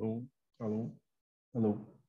Alô, alô, alô.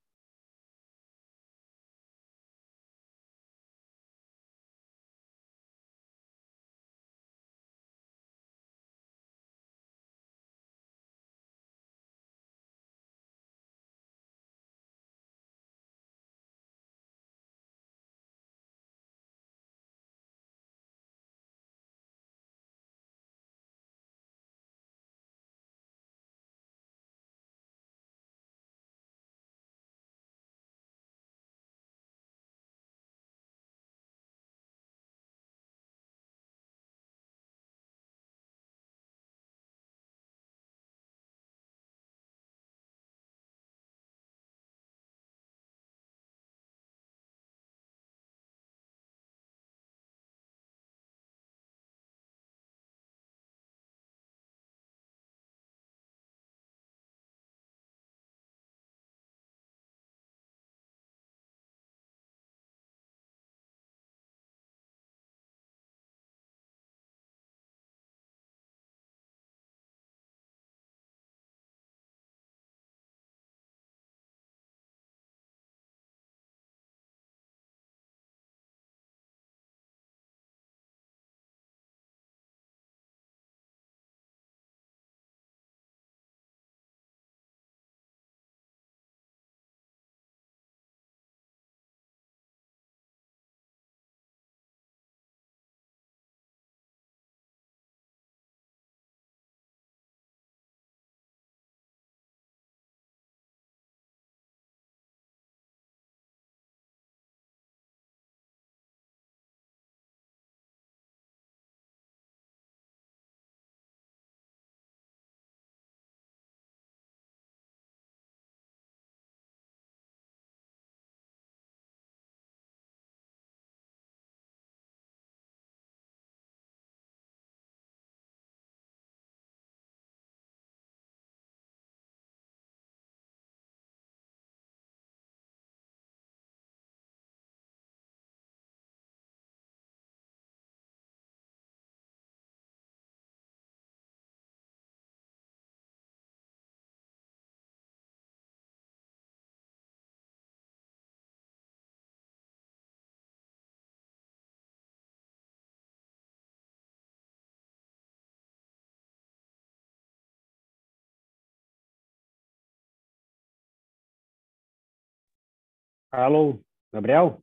Alô, Gabriel?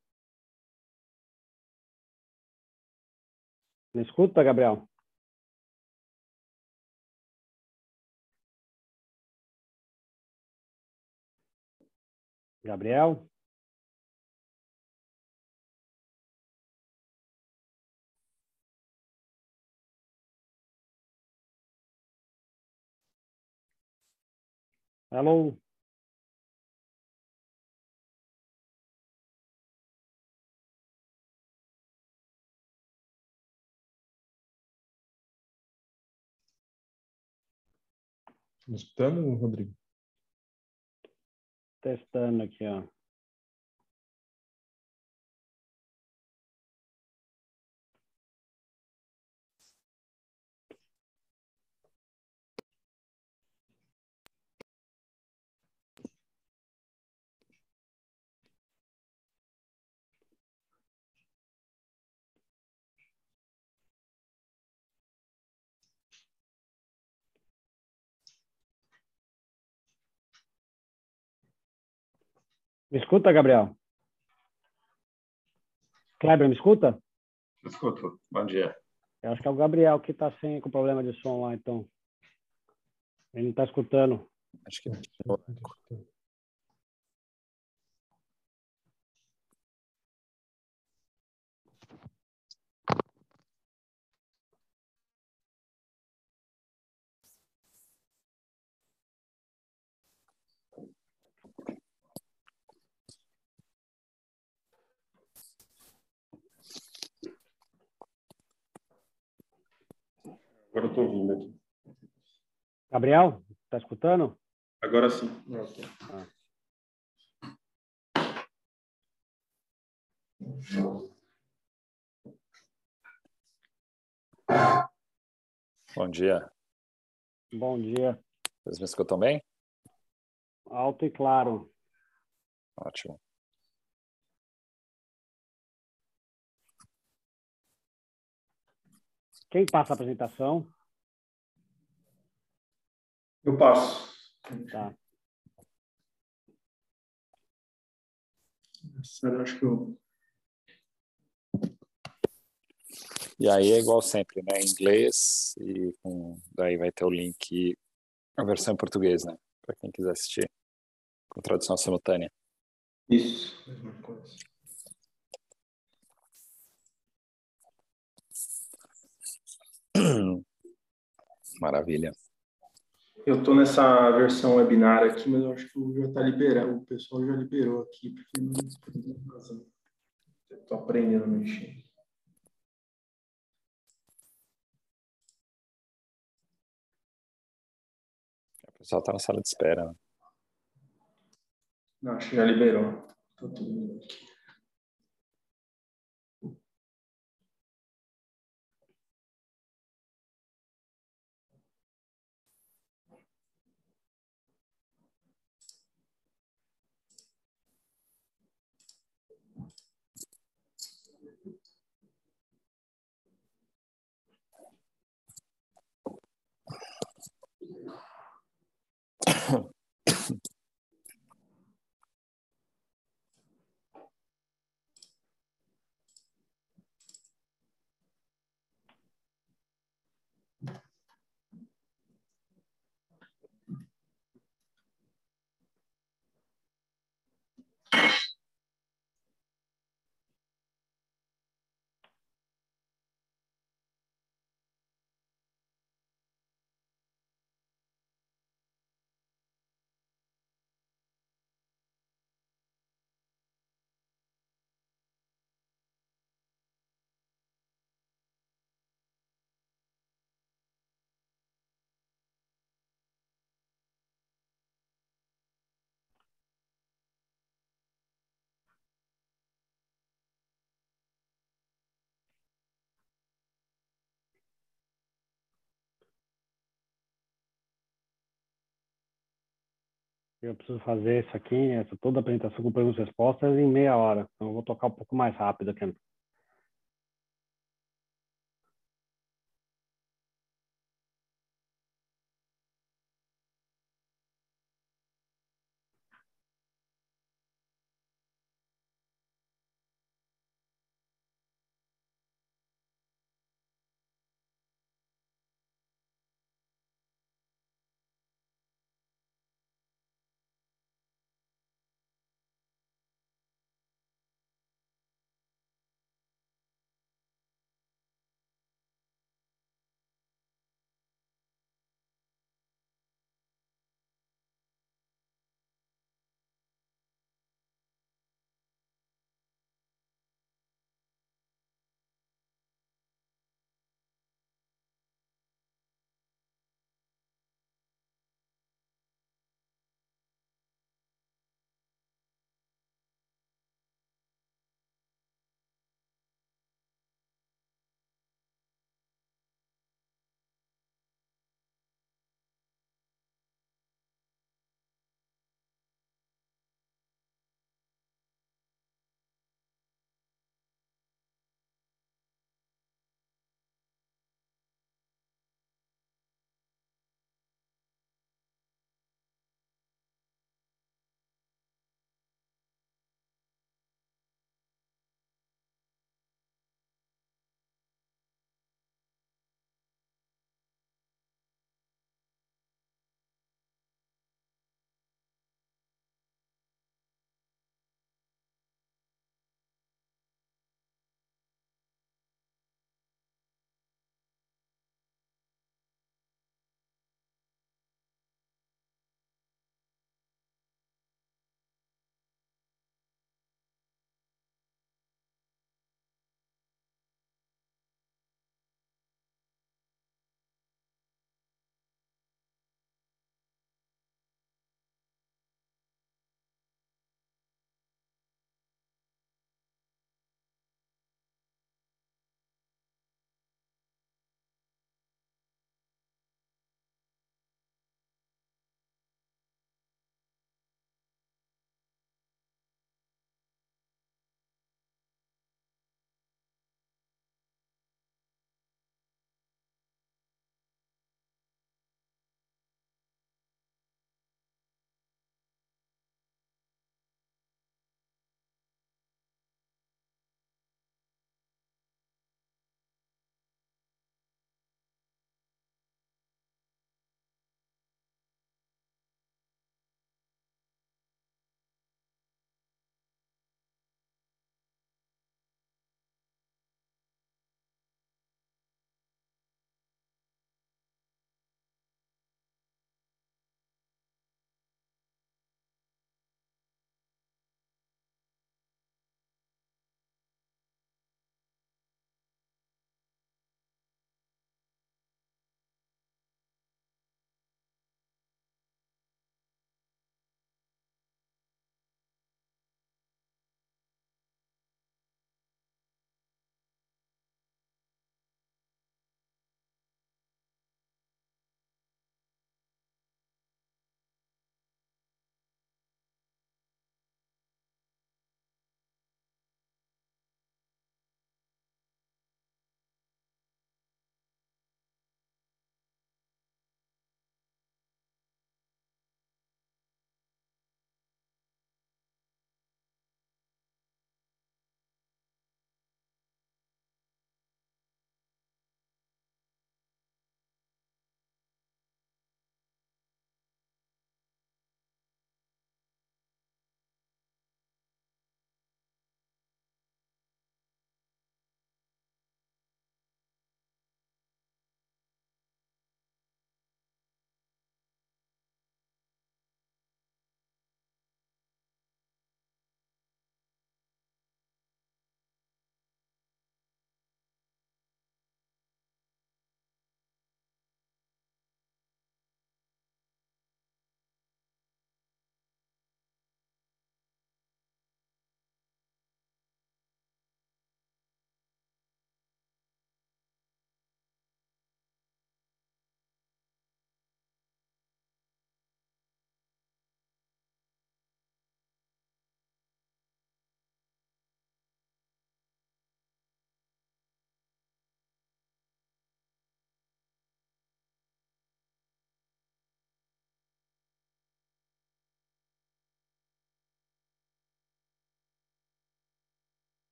Me escuta, Gabriel? Gabriel? Alô? Me escutando, Rodrigo? Testando aqui, ó. Me escuta, Gabriel? Kleber, me escuta? Escuto. Bom dia. Eu acho que é o Gabriel que está sem com problema de som lá, então. Ele não está escutando. Acho que Agora eu estou ouvindo aqui. Gabriel, está escutando? Agora sim. Bom dia. Bom dia. Vocês me escutam bem? alto e claro. Ótimo. Quem passa a apresentação? Eu passo. Tá. Sério, acho que eu. E aí é igual sempre, né? Em inglês e com... daí vai ter o link, a versão em português, né? Para quem quiser assistir com tradução simultânea. Isso. Mesma coisa. Maravilha. Eu tô nessa versão webinar aqui, mas eu acho que já tá liberado. O pessoal já liberou aqui, porque não tô aprendendo a mexer. O pessoal tá na sala de espera. Né? Não, acho que já liberou. Tô tudo aqui. Eu preciso fazer isso aqui, essa toda a apresentação com perguntas e respostas em meia hora. Então eu vou tocar um pouco mais rápido aqui.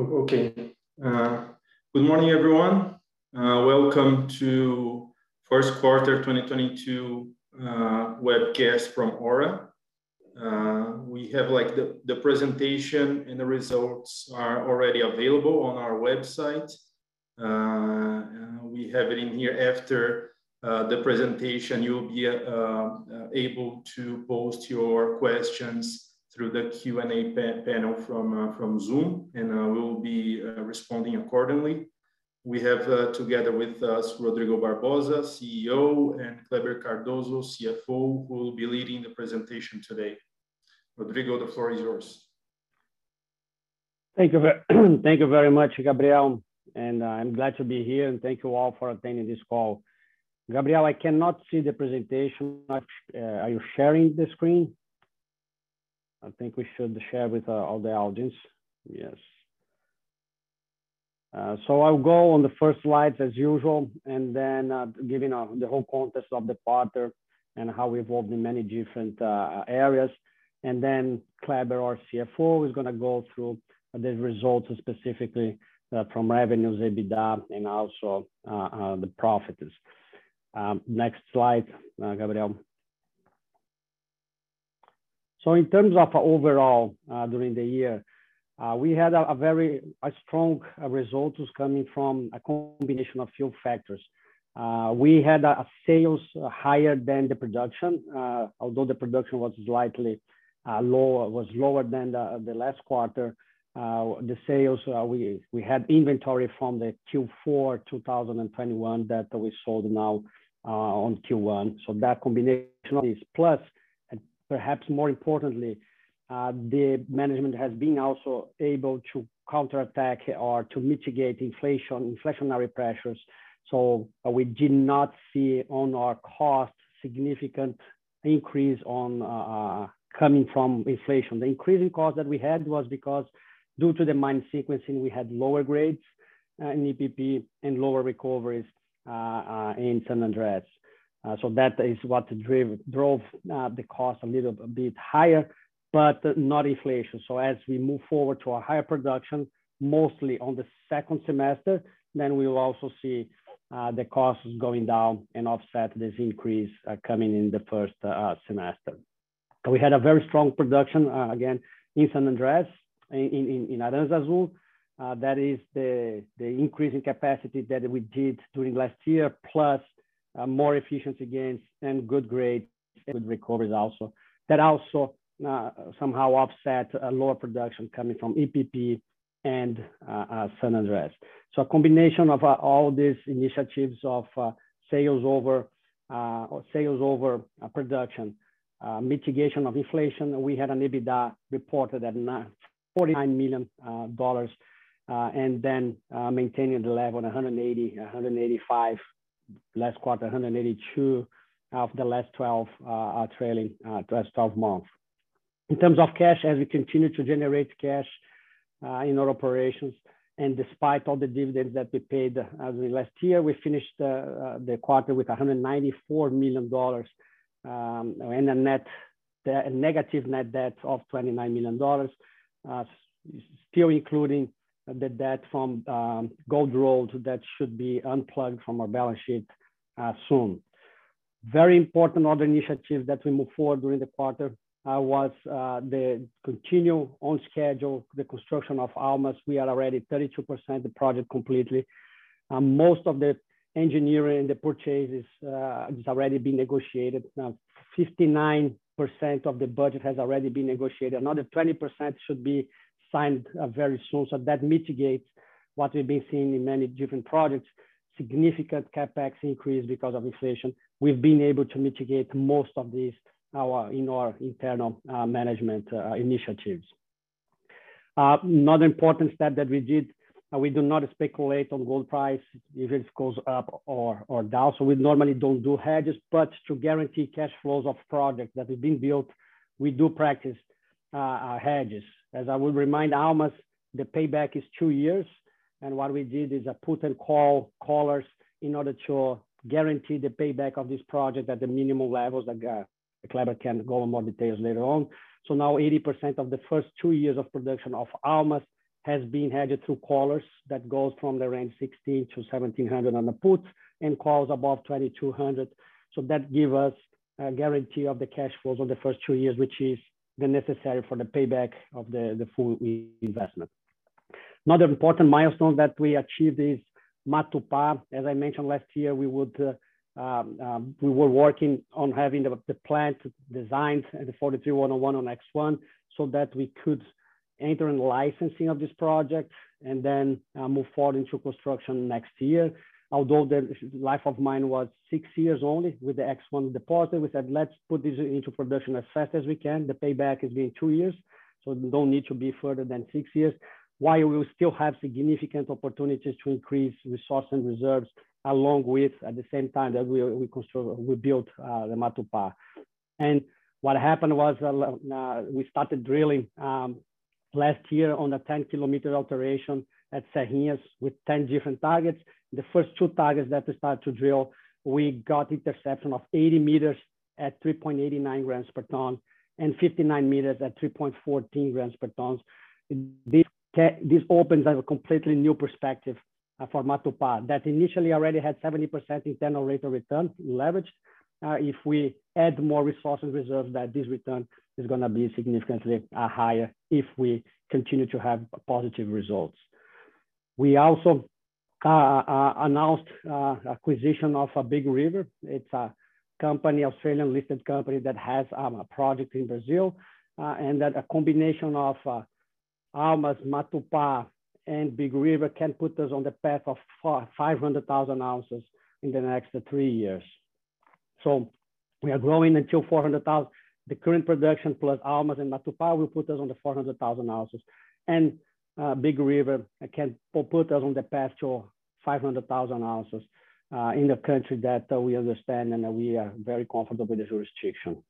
Okay. Uh, good morning, everyone. Uh, welcome to first quarter 2022 uh, webcast from Aura. Uh, we have like the, the presentation and the results are already available on our website. Uh, we have it in here after uh, the presentation. You'll be able to post your questions through the Q&A pa panel from, uh, from Zoom, and uh, we'll be uh, responding accordingly. We have together with us Rodrigo Barbosa, CEO, and Kleber Cardoso, CFO, who will be leading the presentation today. Rodrigo, the floor is yours. Thank you, thank you very much, Gabriel. And uh, I'm glad to be here and thank you all for attending this call. Gabriel, I cannot see the presentation. Uh, are you sharing the screen? I think we should share with uh, all the audience. Yes. Uh, so I'll go on the first slides as usual, and then uh, giving uh, the whole context of the partner and how we evolved in many different uh, areas. And then Kleber, our CFO, is going to go through the results specifically uh, from revenues, EBITDA, and also the profits. Um, next slide, Gabriel. So in terms of overall uh, during the year, uh, we had a, very strong uh, results coming from a combination of few factors. Uh, we had sales higher than the production, uh, although the production was slightly uh, lower, was lower than the, last quarter. the sales we we had inventory from the Q4 2021 that we sold now on Q1. So that combination of plus perhaps more importantly, uh, the management has been also able to counterattack or to mitigate inflation, inflationary pressures. So uh, we did not see on our cost significant increase on uh, uh coming from inflation. The increase in cost that we had was because due to the mine sequencing, we had lower grades uh, in EPP and lower recoveries uh, in San Andres. Uh, so that is what drove, drove uh, the cost a little bit higher, but not inflation. So as we move forward to a higher production, mostly on the second semester, then we will also see uh, the costs going down and offset this increase uh, coming in the first uh, semester. We had a very strong production, uh, again, in San Andres, in, in, in Aranzazu. that is the, the increase in capacity that we did during last year, plus uh, more efficiency gains and good grades, good recoveries also. That also uh, somehow offset lower production coming from EPP and uh, uh, San Andres. So a combination of uh, all these initiatives of uh, sales over sales over production, mitigation of inflation. We had an EBITDA reported at $49 million, and then maintaining the level 180, 185 last quarter, 182 of the last 12 uh, trailing uh, 12 months. In terms of cash, as we continue to generate cash uh, in our operations, and despite all the dividends that we paid as we last year, we finished the quarter with $194 million um, and a net a negative net debt of $29 million, still including the debt from um, Gold Road that should be unplugged from our balance sheet uh, soon. Very important other initiative that we move forward during the quarter uh, was uh, the continue on schedule, the construction of Almas. We are already 32% the project completely. Um, most of the engineering and the purchases uh, has already been negotiated. Now, 59% of the budget has already been negotiated. Another 20% should be signed uh, very soon. So that mitigates what we've been seeing in many different projects, significant capex increase because of inflation. We've been able to mitigate most of these our in our internal uh, management uh, initiatives. Uh, another important step that we did, uh, we do not speculate on gold price if it goes up or, or down. So we normally don't do hedges, but to guarantee cash flows of projects that have been built, we do practice uh, hedges. As I will remind Almas, the payback is two years. And what we did is a put and call collars in order to guarantee the payback of this project at the minimum levels that uh, Kleber can go in more details later on. So now 80% of the first two years of production of Almas has been hedged through collars that goes from the range 16 to 1700 on the put and calls above 2200. So that give us a guarantee of the cash flows of the first two years, which is the necessary for the payback of the, the full investment. Another important milestone that we achieved is Matupá. As I mentioned last year, we would uh, um, um, we were working on having the, the plant designed the 43101 on X1 so that we could enter in licensing of this project and then uh, move forward into construction next year. Although the life of mine was six years only with the X1 deposit, we said, let's put this into production as fast as we can. The payback is being two years, so don't need to be further than six years, while we still have significant opportunities to increase resource and reserves along with, at the same time that we, we, construct, we built uh, the Matupá. And what happened was uh, uh, we started drilling um, last year on a 10 kilometer alteration at Serrinhas with 10 different targets. The first two targets that we started to drill, we got interception of 80 meters at 3.89 grams per ton and 59 meters at 3.14 grams per ton. This, this opens up a completely new perspective uh, for Matupá that initially already had 70% internal rate of return leveraged. Uh, if we add more resources reserves, that this return is going to be significantly uh, higher if we continue to have positive results. We also uh, uh, announced uh, acquisition of a Big River. It's a company, Australian listed company that has um, a project in Brazil, and that a combination of Almas, Matupá, and Big River can put us on the path of 500,000 ounces in the next three years. So we are growing until 400,000. The current production plus Almas and Matupá will put us on the 400,000 ounces. Uh, Big River can put us on the path to 500,000 ounces uh, in the country that uh, we understand and we are very comfortable with the jurisdiction.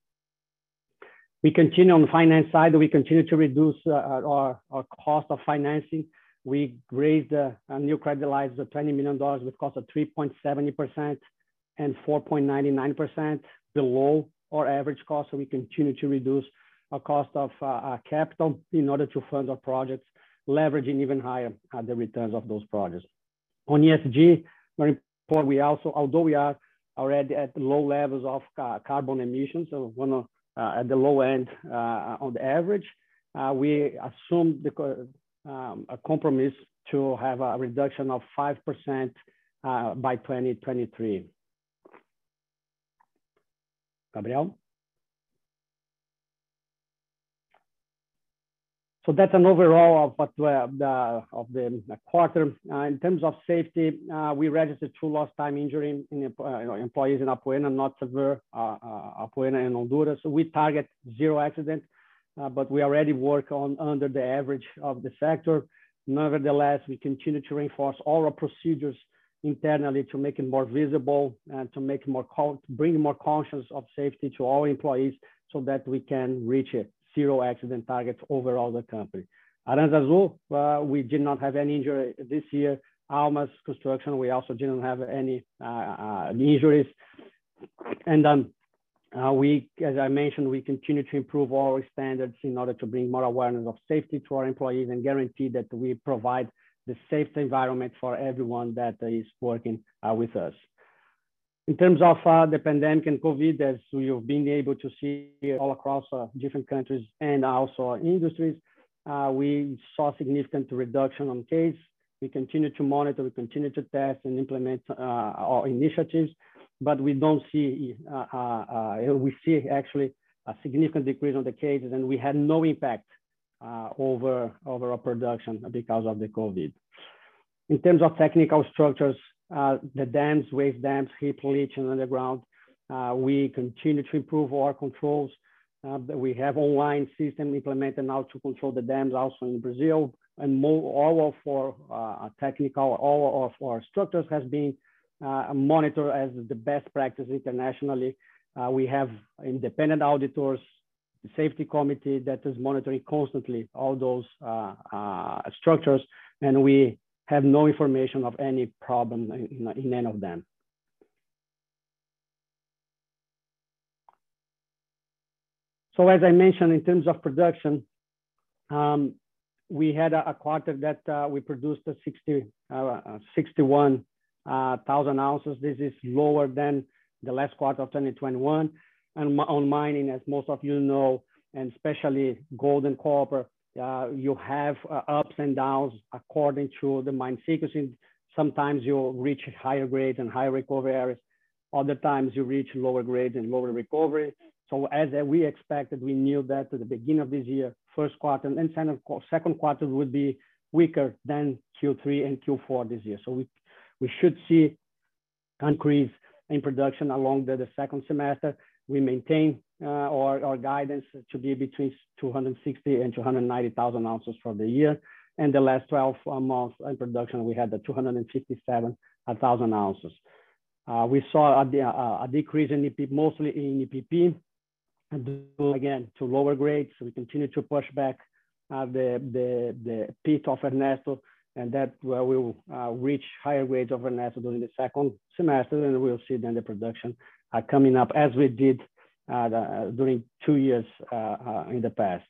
We continue on the finance side, we continue to reduce uh, our, our cost of financing. We raised a new credit lines of $20 million with cost of 3.70% and 4.99% below our average cost. So we continue to reduce our cost of uh, capital in order to fund our projects leveraging even higher uh, the returns of those projects. On ESG, very important, we also, although we are already at low levels of carbon emissions, so one of, uh, at the low end uh, on the average, we assume the, um, a compromise to have a reduction of 5% uh, by 2023. Gabriel? So that's an overall of what uh, the of the quarter. Uh, in terms of safety, uh, we registered two lost time injury in uh, employees in Apoena, not severe, Apoena and Honduras. So we target zero accident, but we already work on under the average of the sector. Nevertheless, we continue to reinforce all our procedures internally to make it more visible and to make more bring more conscience of safety to all employees so that we can reach it zero accident targets overall the company. Aranzazu, uh, we did not have any injury this year. Almas Construction, we also didn't have any uh, uh, injuries. And um, uh, we, as I mentioned, we continue to improve our standards in order to bring more awareness of safety to our employees and guarantee that we provide the safe environment for everyone that is working uh, with us. In terms of uh, the pandemic and COVID, as you've been able to see all across uh, different countries and also industries, uh, we saw significant reduction on case. We continue to monitor, we continue to test and implement uh, our initiatives, but we don't see, uh, uh, we see actually a significant decrease on the cases and we had no impact over, over our production because of the COVID. In terms of technical structures, the dams, waste dams, heap leach and underground. Uh, we continue to improve our controls. Uh, we have online system implemented now to control the dams also in Brazil and more, all of our uh, technical, all of our structures has been uh, monitored as the best practice internationally. Uh, we have independent auditors, the safety committee that is monitoring constantly all those structures. And we have no information of any problem in, in any of them. So as I mentioned, in terms of production, um, we had a, a quarter that uh, we produced a 60, uh, 61,000 ounces. This is lower than the last quarter of 2021. And on mining, as most of you know, and especially gold and copper, uh, you have uh, ups and downs according to the mine sequencing. Sometimes you reach higher grades and higher recovery areas. Other times you reach lower grades and lower recovery. So as we expected, we knew that at the beginning of this year, first quarter and second quarter would be weaker than Q3 and Q4 this year. So we, we should see increase in production along the, the second semester. We maintain uh, our guidance to be between 260 and 290,000 ounces for the year. And the last 12 uh, months in production, we had the 257,000 ounces. Uh, we saw a, a, decrease in EP, mostly in EPP, and again to lower grades. We continue to push back uh, the, the, the pit of Ernesto, and that uh, will reach higher grades of Ernesto during the second semester, and we'll see then the production coming up as we did uh, during two years uh, uh, in the past.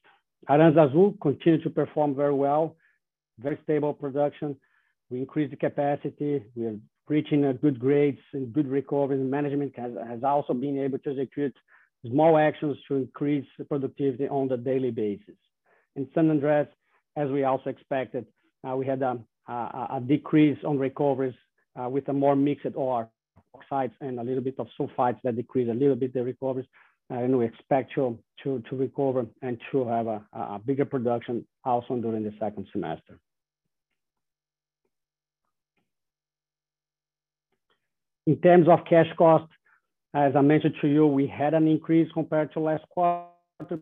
Aranzazu continued to perform very well, very stable production. We increased the capacity. We are reaching good grades and good recovery. Management has, has also been able to execute small actions to increase productivity on the daily basis. In San Andres, as we also expected, uh, we had a, a, a, decrease on recoveries uh, with a more mixed ore, oxides and a little bit of sulfides that decrease a little bit the recoveries and we expect to, to, to recover and to have a, a bigger production also during the second semester. In terms of cash cost, as I mentioned to you, we had an increase compared to last quarter.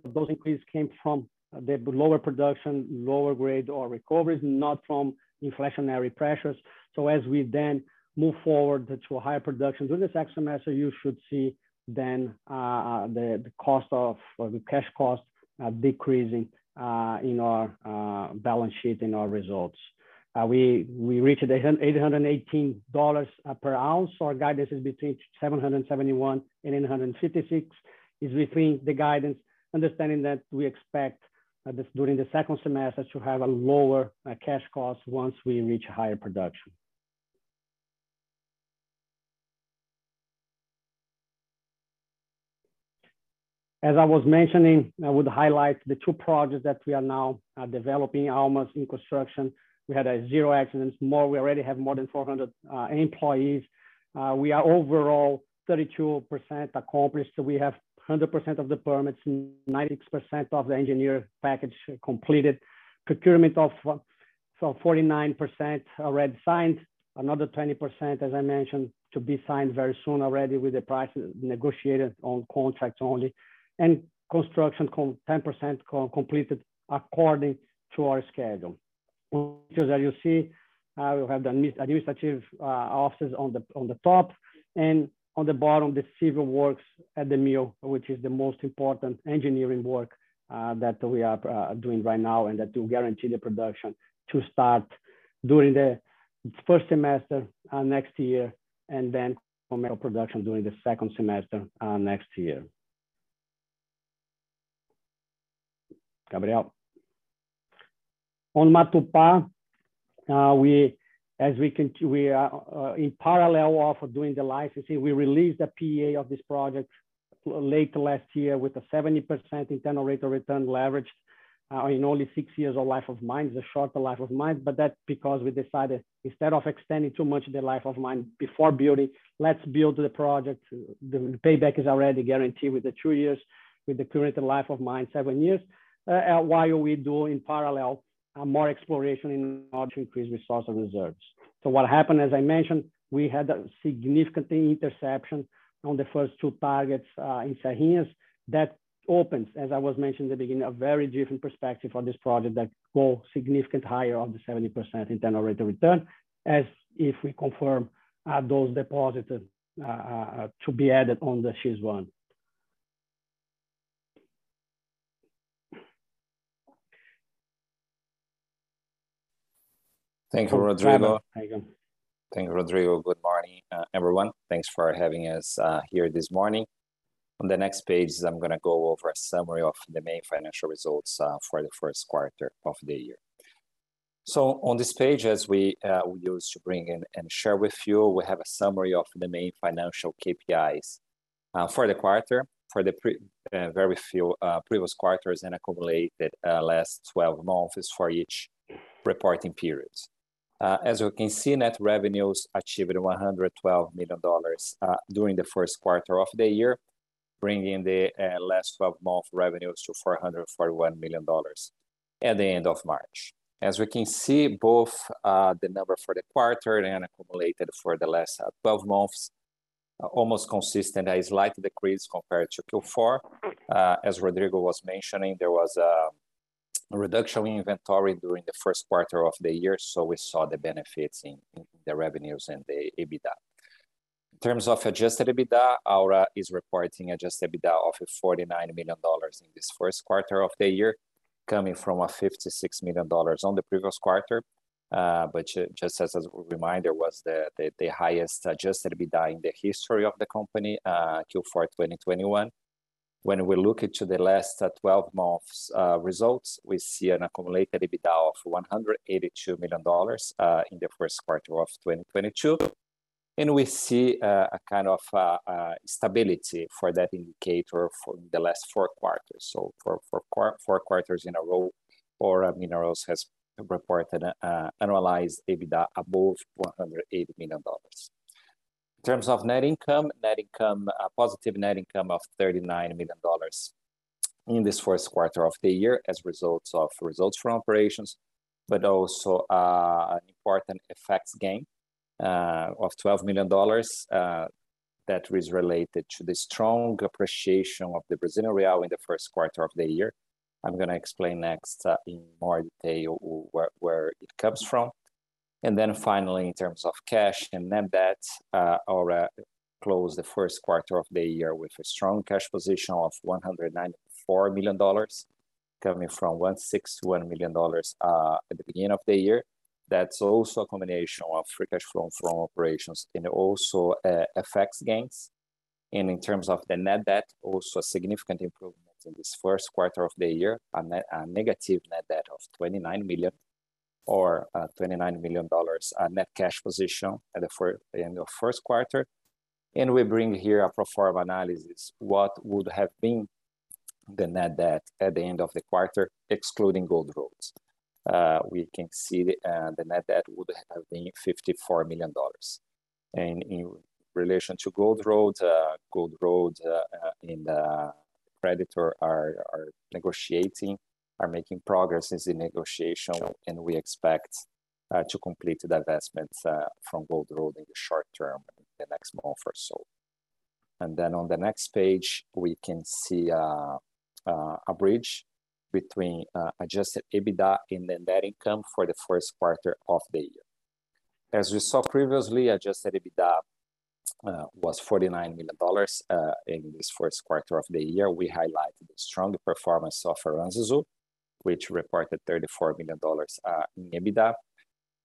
Those increases came from the lower production, lower grade or recoveries, not from inflationary pressures. So as we then move forward to a higher production during the second semester, you should see then uh, uh, the, the cost of the cash cost uh, decreasing in our balance sheet in our results. we we reached $818 per ounce. Our guidance is between 771 and 856 is within the guidance, understanding that we expect uh, this, during the second semester to have a lower uh, cash cost once we reach higher production. As I was mentioning, I would highlight the two projects that we are now uh, developing, almost in construction. We had a zero accidents, more, we already have more than 400 uh, employees. Uh, we are overall 32% accomplished. So we have 100% of the permits, 96% of the engineer package completed, procurement of so 49% already signed, another 20%, as I mentioned, to be signed very soon already with the price negotiated on contracts only and construction 10% completed according to our schedule. As you see, uh, we have the administrative uh, offices on the, on the top and on the bottom, the civil works at the mill, which is the most important engineering work uh, that we are uh, doing right now and that will guarantee the production to start during the first semester uh, next year and then commercial production during the second semester uh, next year. Gabriel. On Matupá, uh, we, as we can, we are uh, in parallel of doing the licensing, we released the PEA of this project late last year with a 70% internal rate of return leveraged uh, in only six years of life of mine. It's a shorter life of mine, but that's because we decided instead of extending too much the life of mine before building, let's build the project. The payback is already guaranteed with the two years, with the current life of mine, seven years. Uh, uh, while we do in parallel uh, more exploration in order to increase resource and reserves. So what happened, as I mentioned, we had a significant interception on the first two targets in Serrinhas that opens, as I was mentioning in the beginning, a very different perspective for this project that go significant higher of the 70% internal rate of return, as if we confirm uh, those deposits uh, uh, to be added on the X1. Thank you, Rodrigo. Thank you. Thank you, Rodrigo. Good morning, uh, everyone. Thanks for having us uh, here this morning. On the next page, I'm going to go over a summary of the main financial results uh, for the first quarter of the year. So on this page, as we, uh, we use to bring in and share with you, we have a summary of the main financial KPIs uh, for the quarter, for the pre, uh, very few uh, previous quarters and accumulated uh, last 12 months for each reporting period. Uh, as you can see, net revenues achieved $112 million during the first quarter of the year, bringing the last 12 month revenues to $441 million at the end of March. As we can see, both uh, the number for the quarter and accumulated for the last uh, 12 months, uh, almost consistent, a slight decrease compared to Q4. Uh, as Rodrigo was mentioning, there was a reduction in inventory during the first quarter of the year, so we saw the benefits in, the revenues and the EBITDA. In terms of adjusted EBITDA, Aura is reporting adjusted EBITDA of $49 million in this first quarter of the year, coming from a $56 million on the previous quarter. Uh, but just as a reminder, was the, highest adjusted EBITDA in the history of the company, uh, Q4 2021. When we look into the last uh, 12 months uh, results, we see an accumulated EBITDA of $182 million uh, in the first quarter of 2022 and we see a kind of stability for that indicator for the last four quarters. So for, four quarters in a row, Aura Minerals has reported annualized EBITDA above $180 million. In terms of net income, net income, a positive net income of $39 million in this first quarter of the year as results of results from operations, but also uh, an important FX gain uh, of $12 million uh, that is related to the strong appreciation of the Brazilian real in the first quarter of the year. I'm going to explain next uh, in more detail where it comes from. And then finally, in terms of cash and net debt, uh, Aura closed the first quarter of the year with a strong cash position of $194 million, coming from $161 million uh, at the beginning of the year that's also a combination of free cash flow from operations and also uh, FX gains. And in terms of the net debt, also a significant improvement in this first quarter of the year, a negative net debt of 29 million or uh, $29 million uh, net cash position at the end of first quarter. And we bring here a pro forma analysis, what would have been the net debt at the end of the quarter, excluding gold roads uh, we can see the, net debt would have been $54 million. And in relation to Gold Road, Gold Road and the creditor are negotiating, are making progress in the negotiation, and we expect uh, to complete the divestments uh, from Gold Road in the short term, in the next month or so. And then on the next page, we can see a bridge between uh, adjusted EBITDA and the net income for the first quarter of the year. As we saw previously, adjusted EBITDA uh, was $49 million uh, in this first quarter of the year. We highlighted the strong performance of Aranzazu, which reported $34 million uh, in EBITDA.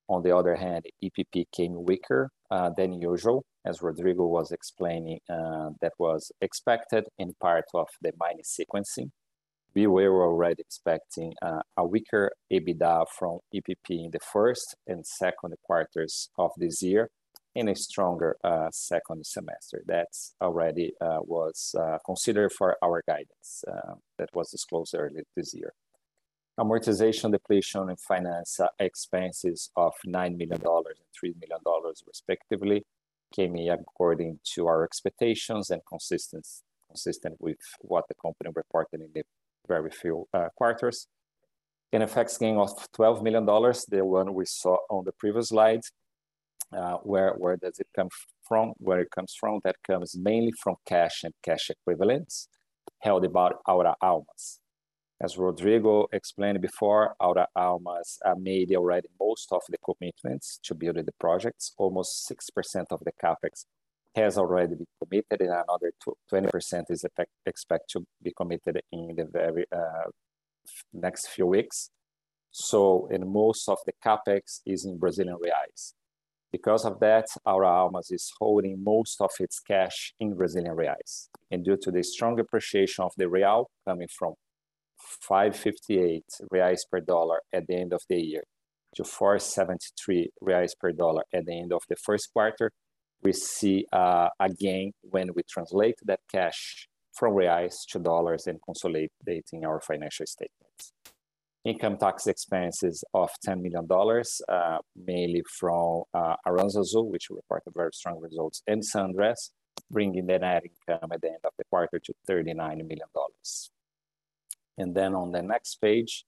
On the other hand, EPP came weaker uh, than usual, as Rodrigo was explaining, uh, that was expected in part of the mining sequencing we were already expecting a weaker EBITDA from EPP in the first and second quarters of this year and a stronger second semester. That already was considered for our guidance that was disclosed earlier this year. Amortization, depletion, and finance expenses of $9 million and $3 million respectively came in according to our expectations and consistent, consistent with what the company reported in the very few uh, quarters. An FX gain of $12 million, the one we saw on the previous slide. Uh, where, where does it come from? Where it comes from? That comes mainly from cash and cash equivalents held about Aura Almas. As Rodrigo explained before, Aura Almas made already most of the commitments to build the projects. Almost 6% of the capex has already been committed, and another 20% is expected to be committed in the very uh, next few weeks. So, and most of the capex is in Brazilian reais. Because of that, Aura Almas is holding most of its cash in Brazilian reais. And due to the strong appreciation of the real, coming from 558 reais per dollar at the end of the year to 4.73 reais per dollar at the end of the first quarter, we see uh, a gain when we translate that cash from reais to dollars and consolidating our financial statements. Income tax expenses of $10 million, uh, mainly from uh, Aranzazu, which reported very strong results, and San Andres, bringing the net income at the end of the quarter to $39 million. And then on the next page,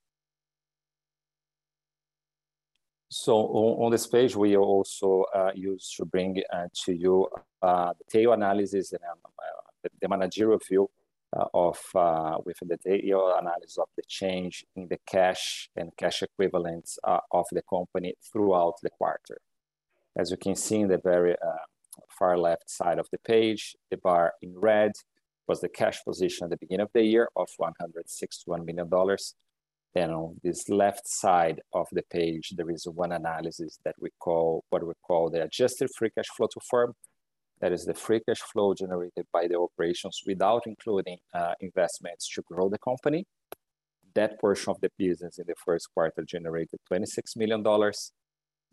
so on, this page, we also uh, use to bring uh, to you uh, the tail analysis and um, uh, the managerial view uh, of uh, with the tail analysis of the change in the cash and cash equivalents of the company throughout the quarter. As you can see in the very far left side of the page, the bar in red was the cash position at the beginning of the year of $161 million. Then on this left side of the page, there is one analysis that we call what we call the adjusted free cash flow to firm. That is the free cash flow generated by the operations without including uh, investments to grow the company. That portion of the business in the first quarter generated $26 million.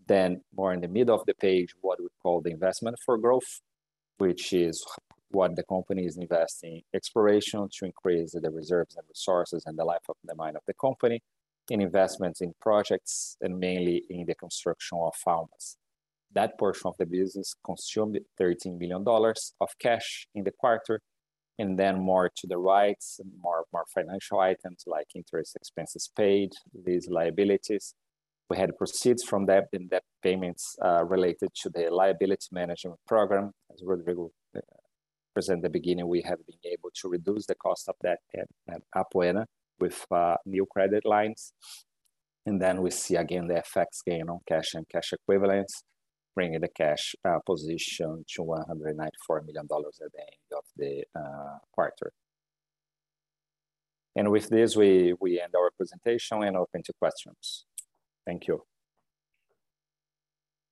Then more in the middle of the page, what we call the investment for growth, which is what the company is investing exploration to increase the reserves and resources and the life of the mine of the company, in investments in projects and mainly in the construction of farms. That portion of the business consumed $13 million of cash in the quarter, and then more to the right, more, more financial items like interest expenses paid, these liabilities. We had proceeds from debt and debt payments uh, related to the liability management program, as Rodrigo uh, present the beginning, we have been able to reduce the cost of that at, at Apoena with uh, new credit lines. And then we see again the FX gain on cash and cash equivalents, bringing the cash uh, position to $194 million at the end of the uh, quarter. And with this, we, we end our presentation and open to questions. Thank you.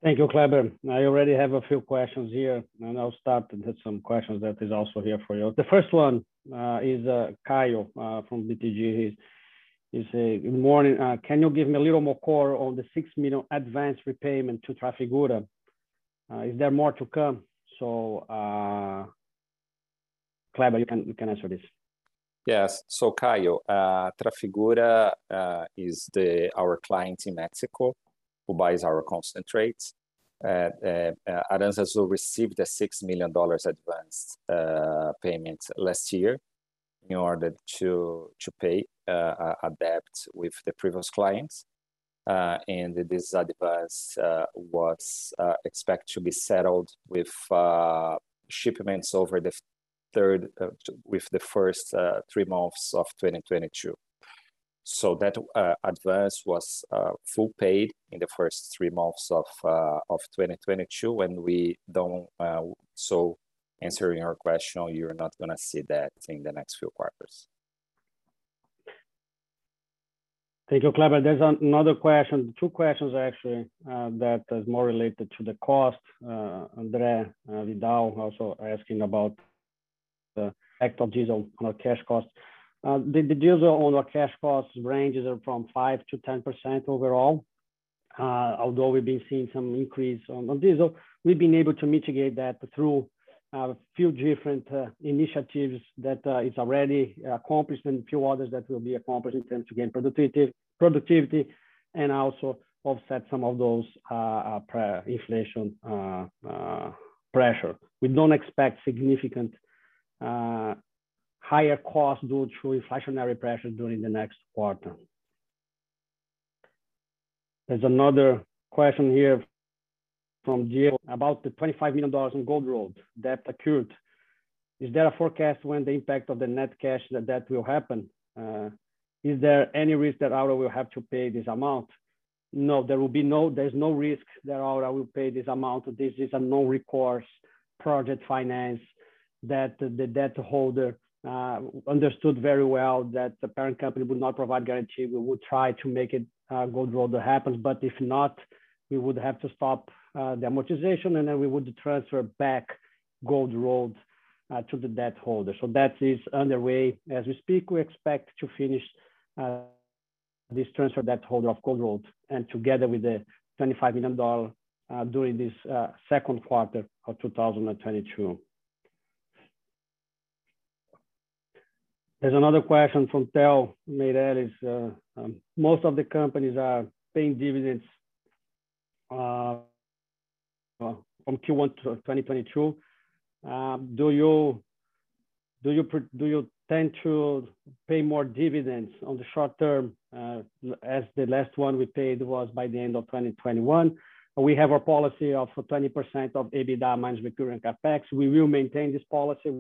Thank you, Kleber. I already have a few questions here, and I'll start with some questions that is also here for you. The first one uh, is uh, Kyle uh, from BTG. He's, he's saying, good morning. Uh, can you give me a little more core on the 6 million advance repayment to Trafigura? Uh, is there more to come? So, uh, Kleber, you can, you can answer this. Yes. So, Kyle, Trafigura is the, our client in Mexico who buys our concentrates. Uh, uh, uh Aranzazu received a $6 million advance uh, payment last year in order to, to pay uh, a debt with the previous clients. Uh, and this advance uh, was expected to be settled with shipments over the third, with the first three months of 2022. So that uh, advance was uh, full paid in the first three months of uh, of 2022. When we don't, so answering your question, you're not going to see that in the next few quarters. Thank you, Kleber. There's another question, two questions actually, that is more related to the cost. Andre Vidal also asking about the effect of diesel on our cash costs. Uh, the, the diesel on our cash costs ranges are from 5 to 10% overall. Uh, although we've been seeing some increase on, on diesel, we've been able to mitigate that through a few different uh, initiatives that uh, is already accomplished and a few others that will be accomplished in terms to gain productivity, productivity and also offset some of those uh, uh, inflation pressure. We don't expect significant higher costs due to inflationary pressures during the next quarter. There's another question here from Gio about the $25 million in Gold Road debt accrued. Is there a forecast when the impact of the net cash that that will happen? Uh, is there any risk that Aura will have to pay this amount? No, there will be no, there's no risk that Aura will pay this amount. This is a non-recourse project finance that the debt holder uh, understood very well that the parent company would not provide guarantee. We would try to make it uh, Gold Road that happens, but if not, we would have to stop uh, the amortization and then we would transfer back Gold Road uh, to the debt holder. So that is underway as we speak. We expect to finish uh, this transfer debt holder of Gold Road, and together with the $25 million uh, during this second quarter of 2022. There's another question from Tel Meireles. Uh, um, most of the companies are paying dividends uh, uh from Q1 to 2022. Um, do you do you do you tend to pay more dividends on the short term, uh, as the last one we paid was by the end of 2021. We have our policy of 20% of EBITDA minus recurring capex. We will maintain this policy.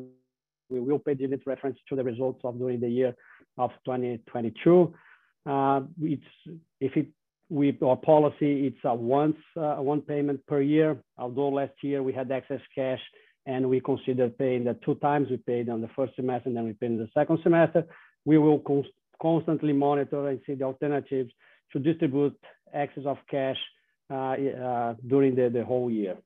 We will pay dividends reference to the results of during the year of 2022. Uh, it's if it with our policy, it's a once uh, one payment per year. Although last year we had excess cash and we consider paying that two times. We paid on the first semester and then we paid in the second semester. We will constantly monitor and see the alternatives to distribute excess of cash uh, uh, during the, the whole year.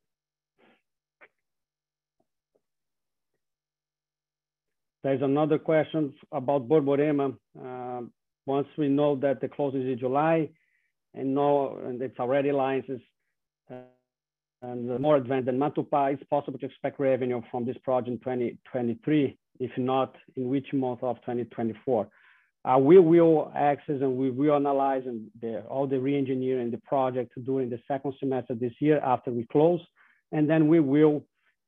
There's another question about Borborema. Uh, once we know that the close is in July and know and it's already licenses, uh, and more advanced than Matupá, it's possible to expect revenue from this project in 2023, if not, in which month of 2024? Uh, we will access and we will analyze and the, all the re-engineering the project during the second semester this year after we close. And then we will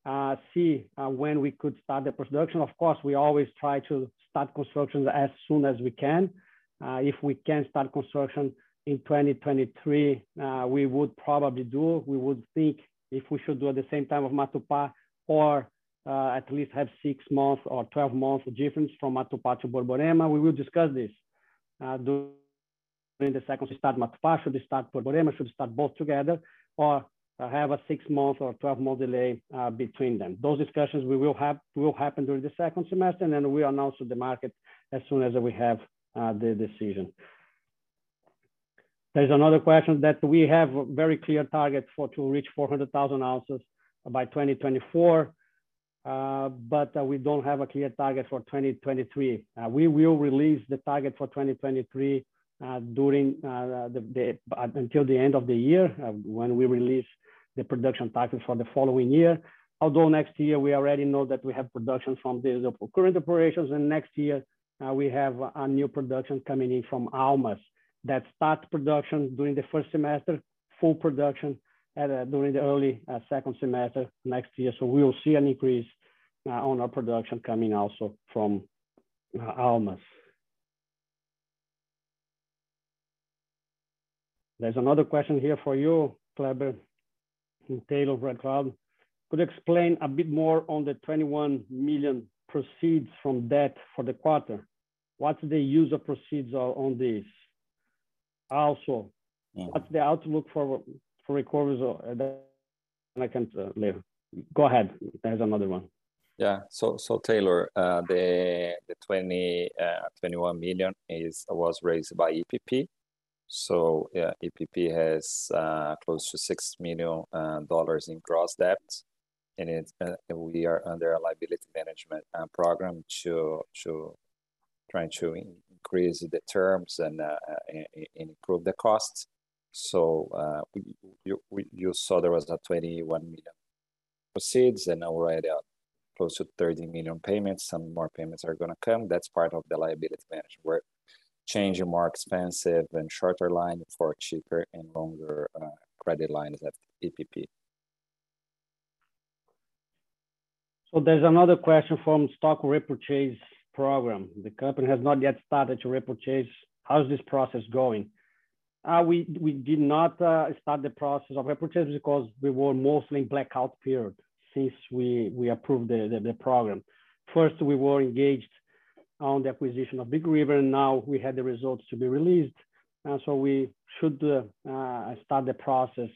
uh, see uh, when we could start the production. Of course, we always try to start construction as soon as we can. Uh, if we can start construction in 2023, uh, we would probably do. We would think if we should do at the same time of Matupá or uh, at least have six months or 12 months difference from Matupá to Borborema. We will discuss this uh, during the second should start Matupá. Should we start Borborema? Should start both together or have a six month or 12 month delay uh, between them? Those discussions we will have will happen during the second semester and then we announce to the market as soon as we have uh, the decision. There's another question that we have a very clear target for to reach 400,000 ounces by 2024, uh, but uh, we don't have a clear target for 2023. Uh, we will release the target for 2023 uh, during uh, the, the, until the end of the year uh, when we release the production target for the following year. Although next year we already know that we have production from the, current operations, and next year we have a new production coming in from Almas that start production during the first semester, full production at, uh, during the early uh, second semester next year. So we will see an increase uh, on our production coming also from uh, Almas. There's another question here for you, Kleber Taylor Red Cloud. Could you explain a bit more on the 21 million proceeds from debt for the quarter? What's the use of proceeds on this? also. Mm. What's the outlook for for recoveries? And I can uh, later. Go ahead. There's another one. Yeah. So so Taylor, uh, the the 20 uh, 21 million is was raised by EPP. So yeah, EPP has uh, close to six million uh, dollars in gross debt, and it uh, we are under a liability management uh, program to to trying to increase the terms and, uh, and, improve the costs. So uh, we, you, we, you saw there was a 21 million proceeds and now already uh, close to 30 million payments. Some more payments are going to come. That's part of the liability management. We're changing more expensive and shorter line for cheaper and longer uh, credit lines at EPP. So there's another question from stock repurchase program. The company has not yet started to repurchase. How's this process going? Uh, we, we did not uh, start the process of repurchase because we were mostly in blackout period since we, we approved the, the, the program. First, we were engaged on the acquisition of Big River, and now we had the results to be released. And so we should uh, uh start the process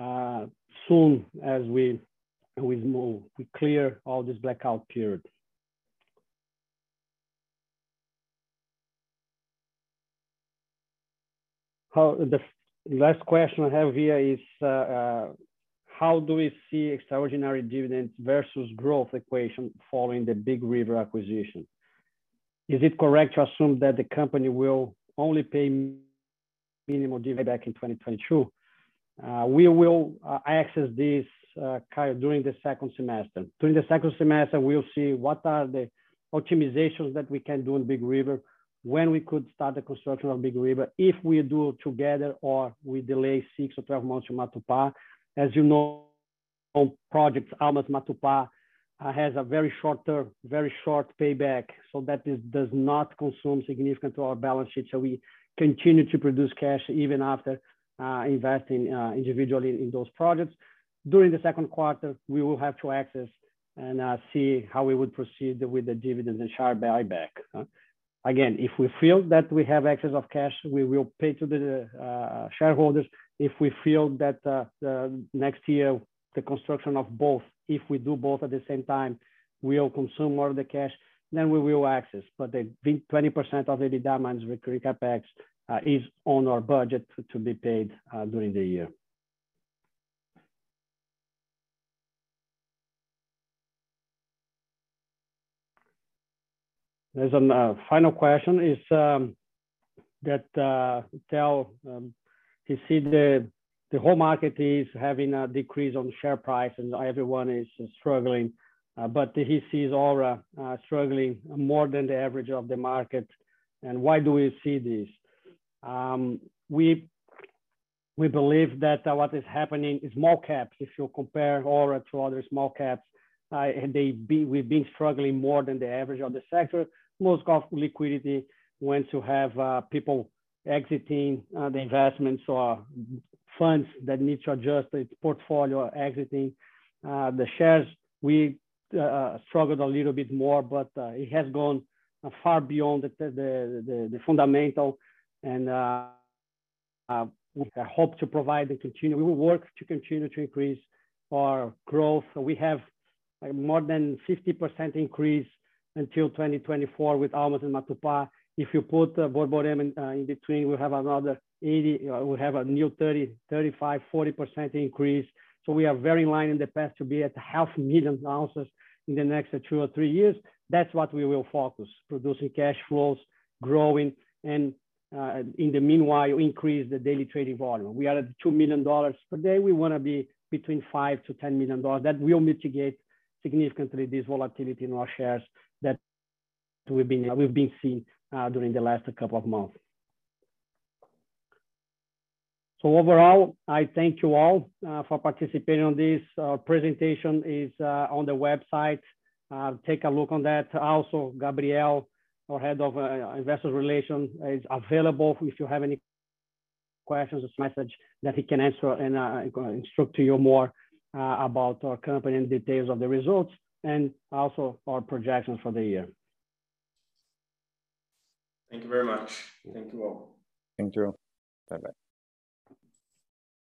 uh, soon as we, we move, we clear all this blackout period. how the last question I have here is uh, uh, how do we see extraordinary dividends versus growth equation following the Big River acquisition? Is it correct to assume that the company will only pay minimum dividend back in 2022. Uh, we will uh, access this uh, during the second semester. During the second semester, we'll see what are the optimizations that we can do in Big River, when we could start the construction of Big River, if we do together or we delay six or 12 months to Matupá. As you know, projects Almas Matupá has a very short term, very short payback. So that does not consume significant to our balance sheet. So we continue to produce cash even after uh, investing uh, individually in, those projects. During the second quarter, we will have to access and uh, see how we would proceed with the dividends and share buyback. Again, if we feel that we have excess of cash, we will pay to the shareholders. If we feel that the next year, the construction of both, if we do both at the same time, we'll consume more of the cash, then we will access. But the 20% of EBITDA minus recurring CapEx uh, is on our budget to be paid uh, during the year. There's a uh, final question is um, that uh, tell um, he see the the whole market is having a decrease on share price and everyone is struggling, uh, but he sees Aura uh, struggling more than the average of the market. And why do we see this? Um, we we believe that uh, what is happening is small caps. If you compare Aura to other small caps, uh, they be, we've been struggling more than the average of the sector most of liquidity when to have uh, people exiting uh, the investments or funds that need to adjust its portfolio exiting. Uh, the shares, we uh, struggled a little bit more, but uh, it has gone uh, far beyond the, fundamental. And we hope to provide and continue. We will work to continue to increase our growth. We have more than 50% increase until 2024 with Almas and Matupá. If you put uh, Borborema in, uh, in between, we have another 80, uh, we have a new 30, 35, 40% increase. So we are very in line in the past to be at half million ounces in the next two or three years. That's what we will focus, producing cash flows, growing, and uh, in the meanwhile, increase the daily trading volume. We are at $2 million per day. We want to be between five to $10 million. That will mitigate significantly this volatility in our shares that we've been we've been seeing uh, during the last couple of months. So overall, I thank you all uh, for participating on this. Our presentation is uh, on the website. Uh, take a look on that. Also, Gabriel, our head of uh, investor relations, is available if you have any questions, a message that he can answer and uh, instruct to you more about our company and details of the results and also our projections for the year. Thank you very much. Thank you all. Thank you. Bye-bye.